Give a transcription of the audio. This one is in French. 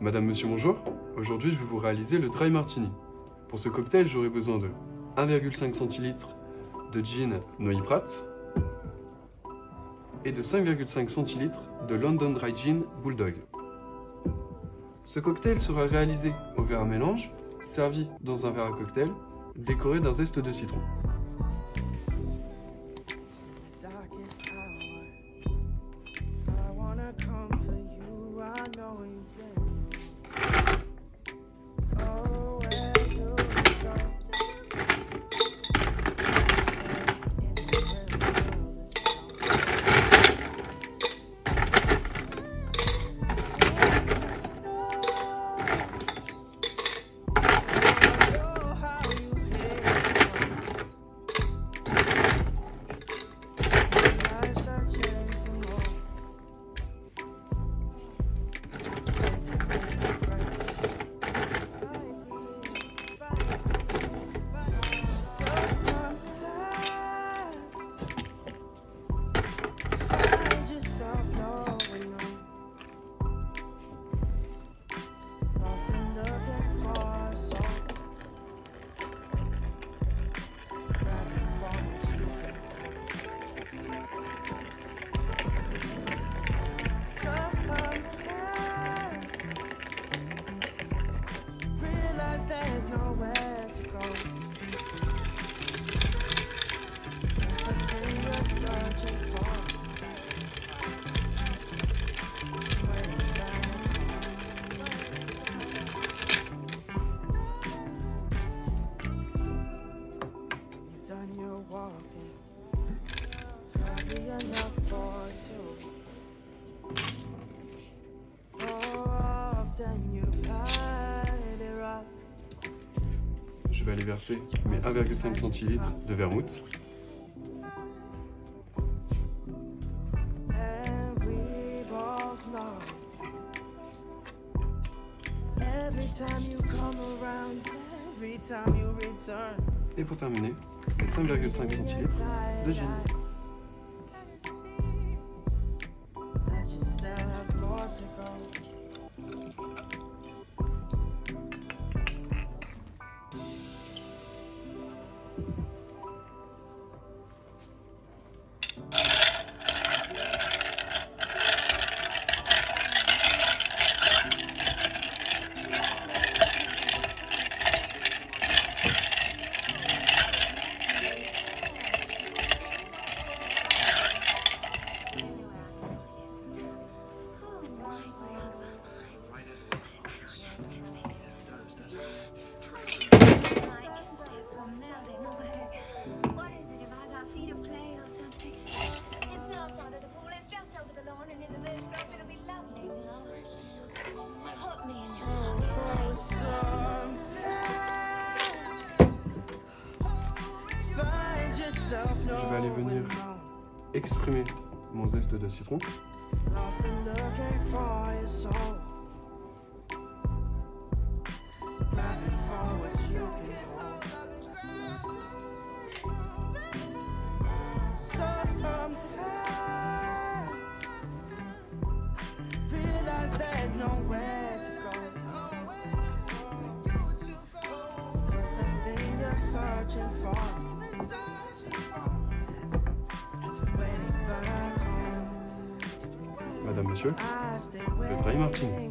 Madame, monsieur, bonjour. Aujourd'hui, je vais vous réaliser le dry martini. Pour ce cocktail, j'aurai besoin de 1,5 centilitres de gin Noy Pratt et de 5,5 centilitres de London Dry Gin Bulldog. Ce cocktail sera réalisé au verre à mélange, servi dans un verre à cocktail, décoré d'un zeste de citron. Walking, probably enough for two. Je vais aller verser mes 1,5 centilitres de vermouth. Et pour terminer, les 5,5 centilitres de gin. Je vais aller venir exprimer mon zeste de citron. Monsieur, stay Le dry martini.